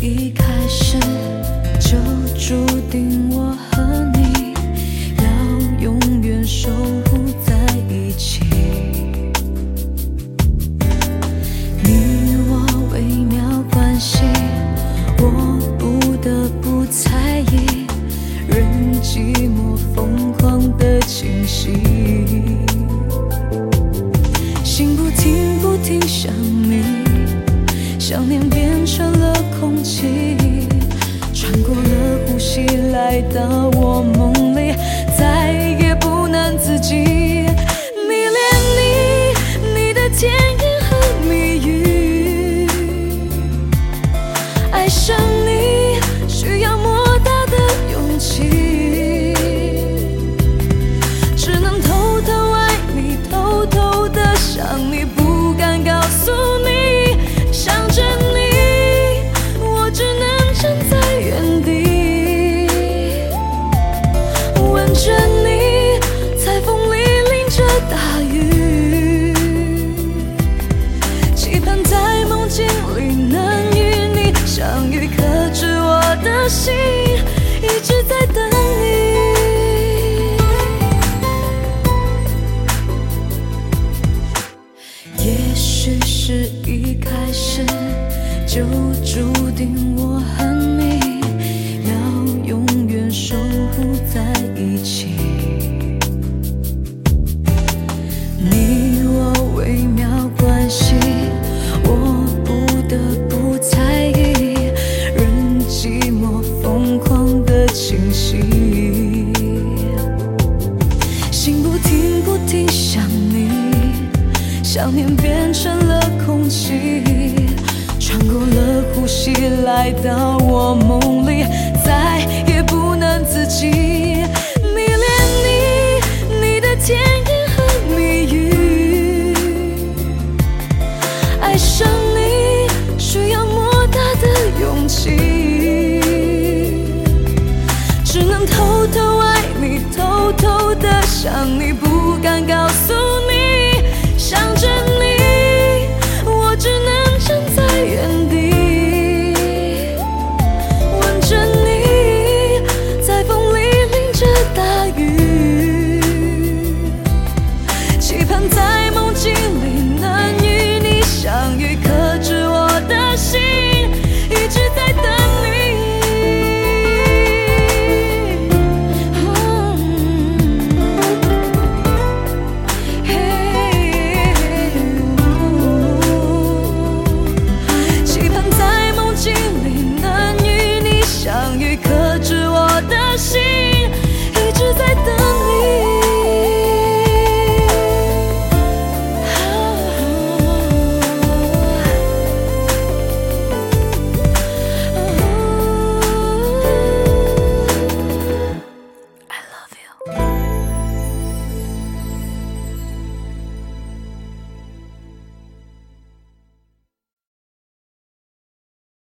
一开始就注定我起来到我梦里再也不能自己看着你在风里淋着大雨，期盼在梦境里能与你相遇，可知我的心一直在等你。也许是一开始就注定我和。想念变成了空气穿过了呼吸来到我梦